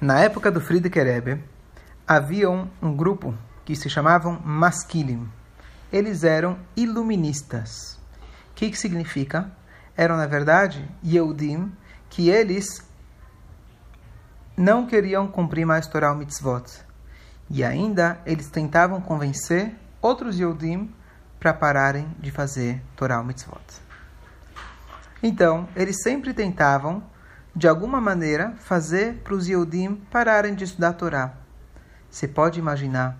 Na época do Friedrich Rebbe, havia um, um grupo que se chamavam Maskilim. Eles eram iluministas. O que, que significa? Eram, na verdade, Yehudim, que eles não queriam cumprir mais Torah Mitzvot. E ainda eles tentavam convencer outros Yehudim para pararem de fazer Torah Mitzvot. Então, eles sempre tentavam, de alguma maneira, fazer para os Yehudim pararem de estudar Torá. Você pode imaginar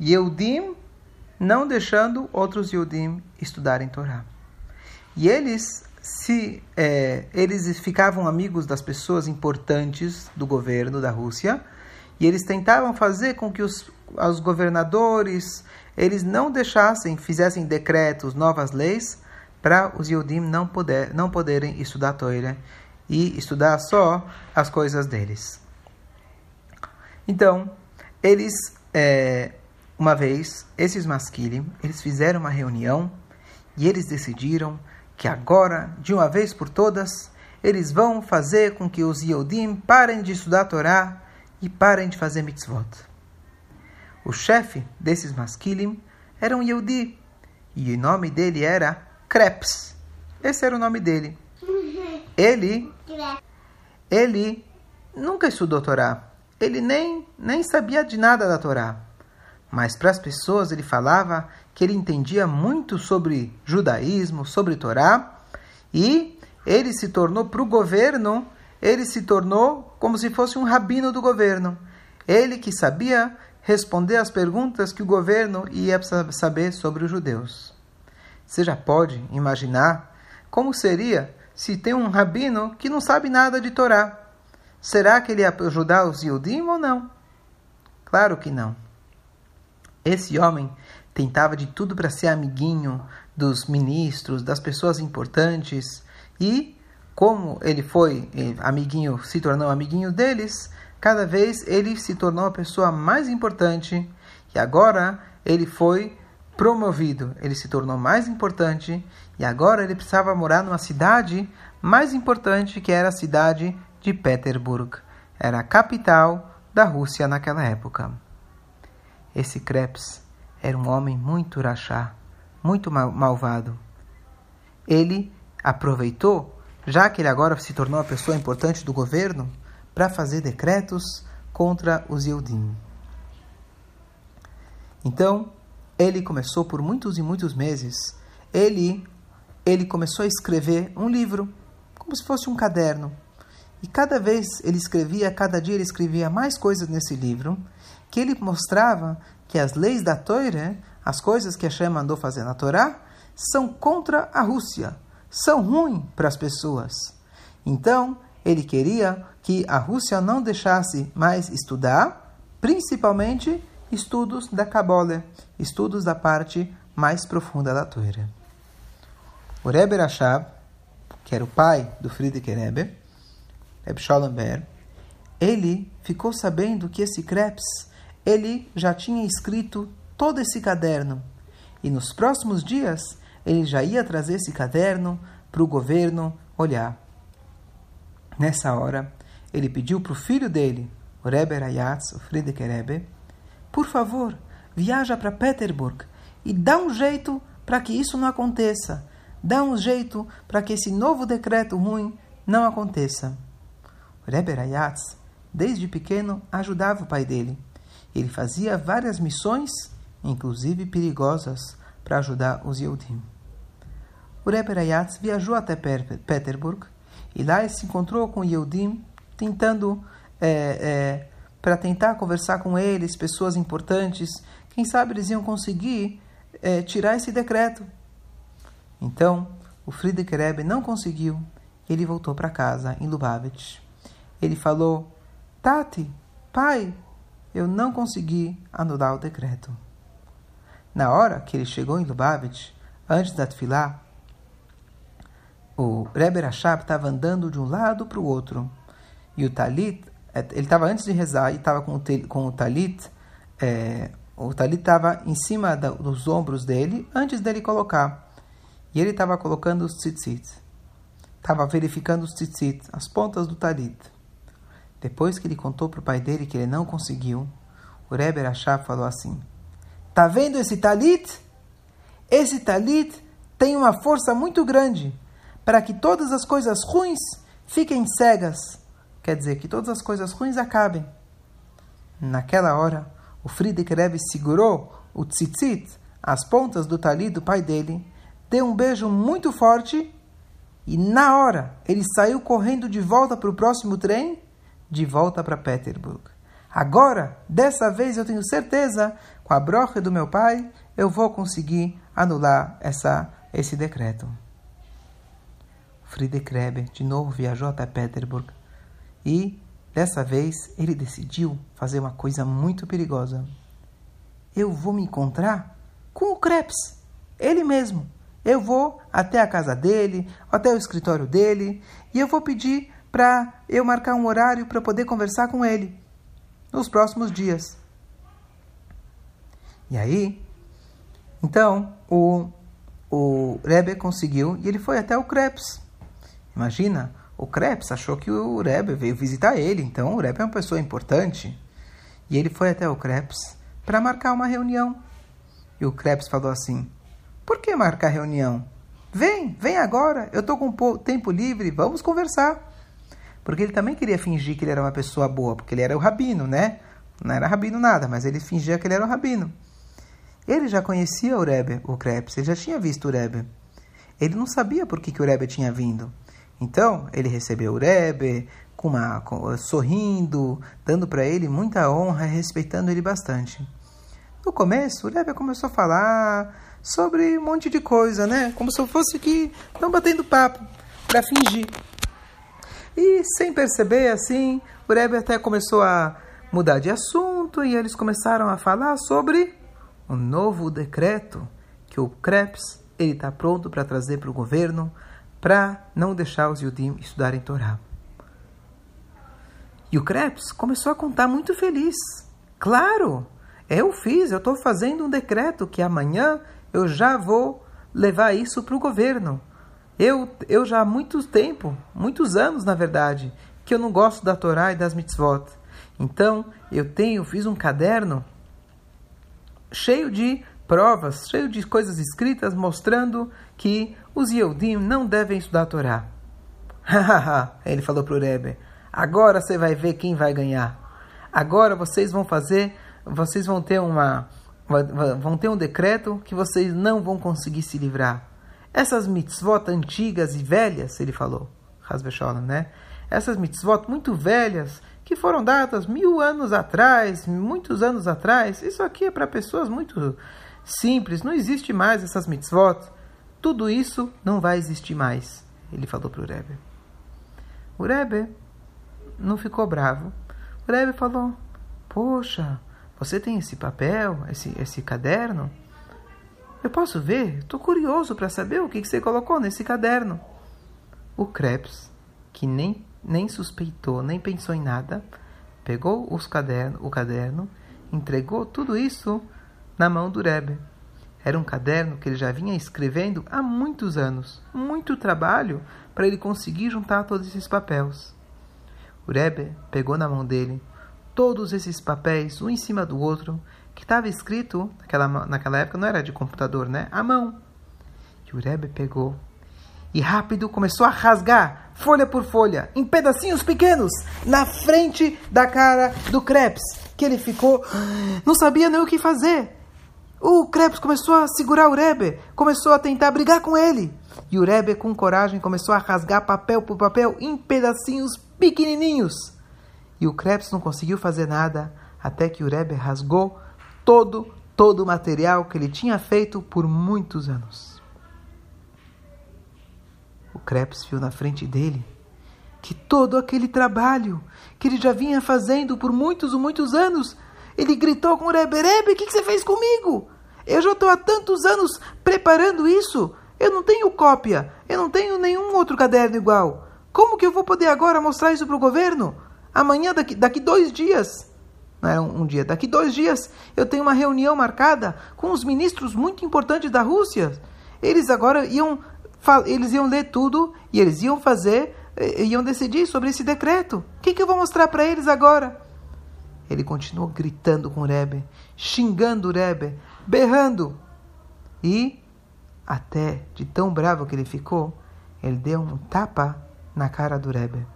Yehudim não deixando outros Yehudim estudarem Torá. E eles se é, eles ficavam amigos das pessoas importantes do governo da Rússia e eles tentavam fazer com que os, os governadores eles não deixassem, fizessem decretos, novas leis para os Yehudim não, poder, não poderem estudar Torá e estudar só as coisas deles. Então, eles, é, uma vez, esses masquilim, eles fizeram uma reunião e eles decidiram que agora, de uma vez por todas, eles vão fazer com que os Yehudim parem de estudar a Torá e parem de fazer mitzvot. O chefe desses masquilim era um Yehudi e o nome dele era Krebs. Esse era o nome dele. Ele, ele nunca estudou Torá. Ele nem, nem sabia de nada da Torá. Mas para as pessoas ele falava que ele entendia muito sobre judaísmo, sobre Torá, e ele se tornou para o governo, ele se tornou como se fosse um rabino do governo. Ele que sabia responder às perguntas que o governo ia saber sobre os judeus. Você já pode imaginar como seria se tem um rabino que não sabe nada de Torá? Será que ele ia ajudar os Yudim ou não? Claro que não. Esse homem tentava de tudo para ser amiguinho dos ministros, das pessoas importantes e como ele foi eh, amiguinho, se tornou amiguinho deles, cada vez ele se tornou a pessoa mais importante e agora ele foi promovido, ele se tornou mais importante e agora ele precisava morar numa cidade mais importante que era a cidade de Petersburg. Era a capital da Rússia naquela época. Esse Krebs era um homem muito rachá, muito mal malvado. Ele aproveitou, já que ele agora se tornou a pessoa importante do governo, para fazer decretos contra os Yehudim. Então, ele começou por muitos e muitos meses, ele, ele começou a escrever um livro, como se fosse um caderno. E cada vez ele escrevia, cada dia ele escrevia mais coisas nesse livro, que ele mostrava que as leis da Torá, as coisas que Hashem mandou fazer na Torá, são contra a Rússia, são ruins para as pessoas. Então, ele queria que a Rússia não deixasse mais estudar, principalmente estudos da Kabbalah, estudos da parte mais profunda da Torá. O Rebbe Rashab, que era o pai do Friedrich Rebbe, Rebbe Shalom Ber, ele ficou sabendo que esse Krebs ele já tinha escrito todo esse caderno. E nos próximos dias, ele já ia trazer esse caderno para o governo olhar. Nessa hora, ele pediu para o filho dele, o Rebbe Rayatz, o Friedrich Rebbe, por favor, viaja para Petersburg e dá um jeito para que isso não aconteça. Dá um jeito para que esse novo decreto ruim não aconteça. O Rebbe Rayatz, desde pequeno, ajudava o pai dele. Ele fazia várias missões, inclusive perigosas, para ajudar os Yehudim. O Rebbe Rayatz viajou até Petersburg e lá ele se encontrou com Yehudim, tentando, é, é, para tentar conversar com eles, pessoas importantes. Quem sabe eles iam conseguir é, tirar esse decreto. Então, o Friedrich Rebbe não conseguiu. Ele voltou para casa, em Lubavitch. Ele falou, Tati, pai, eu não consegui anular o decreto. Na hora que ele chegou em Lubavitch, antes da Tfilá, o Rebbe Rashab estava andando de um lado para o outro. E o Talit, ele estava antes de rezar e estava com, com o Talit, é, o Talit estava em cima da, dos ombros dele antes dele colocar. E ele estava colocando os tzitzit. Estava verificando os tzitzit, as pontas do Talit. Depois que ele contou para o pai dele que ele não conseguiu, o Rebbe Rashab falou assim: Tá vendo esse talit? Esse talit tem uma força muito grande para que todas as coisas ruins fiquem cegas. Quer dizer, que todas as coisas ruins acabem. Naquela hora, o Friedrich Rebbe segurou o tzitzit, as pontas do talit do pai dele, deu um beijo muito forte e na hora ele saiu correndo de volta para o próximo trem, de volta para Petersburg. Agora, dessa vez eu tenho certeza, com a brocha do meu pai, eu vou conseguir anular essa, esse decreto. Friedrich Rebbe de novo viajou até Petersburg e, dessa vez, ele decidiu fazer uma coisa muito perigosa. Eu vou me encontrar com o Krebs, ele mesmo. Eu vou até a casa dele, até o escritório dele, e eu vou pedir para eu marcar um horário para poder conversar com ele nos próximos dias. E aí, então, o, o Rebbe conseguiu e ele foi até o Krebs. Imagina, o Krebs achou que o Rebbe veio visitar ele, então o Rebbe é uma pessoa importante. E ele foi até o Krebs para marcar uma reunião. E o Krebs falou assim: por que marcar reunião? Vem, vem agora, eu estou com tempo livre, vamos conversar. Porque ele também queria fingir que ele era uma pessoa boa, porque ele era o rabino, né? Não era rabino nada, mas ele fingia que ele era o rabino. Ele já conhecia o Rebbe, o Krebs, ele já tinha visto o Rebbe. Ele não sabia por que, que o Rebbe tinha vindo. Então, ele recebeu o Rebbe, com uma, com, sorrindo, dando para ele muita honra, respeitando ele bastante. No começo, o Rebbe começou a falar sobre um monte de coisa, né? Como se fosse que não batendo papo para fingir. E sem perceber, assim, o Rebbe até começou a mudar de assunto e eles começaram a falar sobre o novo decreto que o Krebs ele está pronto para trazer para o governo para não deixar os Yudim estudarem Torá. E o Krebs começou a contar muito feliz. Claro, eu fiz, eu estou fazendo um decreto que amanhã eu já vou levar isso para o governo. Eu, eu já há muito tempo, muitos anos na verdade, que eu não gosto da Torá e das mitzvot. Então, eu tenho, fiz um caderno cheio de provas, cheio de coisas escritas mostrando que os Yehudim não devem estudar a Torá. Ele falou para o Rebbe, agora você vai ver quem vai ganhar. Agora vocês vão fazer, vocês vão ter uma vão ter um decreto que vocês não vão conseguir se livrar. Essas mitzvot antigas e velhas, ele falou, né? Essas mitzvot muito velhas, que foram dadas mil anos atrás, muitos anos atrás, isso aqui é para pessoas muito simples, não existe mais essas mitzvot. Tudo isso não vai existir mais, ele falou para o Rebbe. O Rebbe não ficou bravo. O Rebbe falou, poxa, você tem esse papel, esse, esse caderno? Eu posso ver? Estou curioso para saber o que, que você colocou nesse caderno. O Krebs, que nem, nem suspeitou, nem pensou em nada, pegou os caderno, o caderno, entregou tudo isso na mão do Rebbe. Era um caderno que ele já vinha escrevendo há muitos anos, muito trabalho para ele conseguir juntar todos esses papéis. O Rebbe pegou na mão dele todos esses papéis, um em cima do outro, que estava escrito, naquela, naquela época não era de computador, né? À mão. E o Rebbe pegou e rápido começou a rasgar, folha por folha, em pedacinhos pequenos, na frente da cara do Krebs, que ele ficou, não sabia nem o que fazer. O Krebs começou a segurar o Rebbe, começou a tentar brigar com ele. E o Rebbe, com coragem, começou a rasgar papel por papel em pedacinhos pequenininhos. E o Krebs não conseguiu fazer nada até que o Rebbe rasgou todo, todo o material que ele tinha feito por muitos anos. O Krebs viu na frente dele que todo aquele trabalho que ele já vinha fazendo por muitos e muitos anos, ele gritou com o Rebbe, Rebbe, o que, que você fez comigo? Eu já estou há tantos anos preparando isso. Eu não tenho cópia, eu não tenho nenhum outro caderno igual. Como que eu vou poder agora mostrar isso para o governo? Amanhã, daqui, daqui dois dias, não é um, um dia, daqui dois dias, eu tenho uma reunião marcada com os ministros muito importantes da Rússia. Eles agora iam, eles iam ler tudo e eles iam fazer iam decidir sobre esse decreto. O que, que eu vou mostrar para eles agora? Ele continuou gritando com o Rebbe, xingando o Rebbe, berrando. E, até de tão bravo que ele ficou, ele deu um tapa na cara do Rebbe.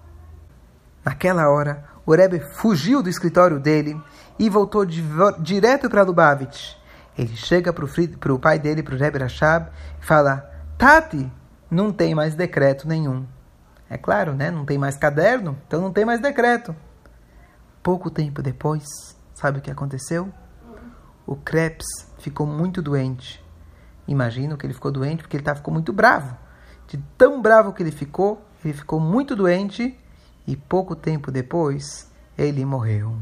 Naquela hora, o Rebbe fugiu do escritório dele e voltou direto para Lubavitch. Ele chega para o pai dele, para o Rebbe Rashab, e fala: Tati, não tem mais decreto nenhum. É claro, né? Não tem mais caderno, então não tem mais decreto. Pouco tempo depois, sabe o que aconteceu? O Krebs ficou muito doente. Imagino que ele ficou doente porque ele tá, ficou muito bravo. De tão bravo que ele ficou, ele ficou muito doente e pouco tempo depois ele morreu.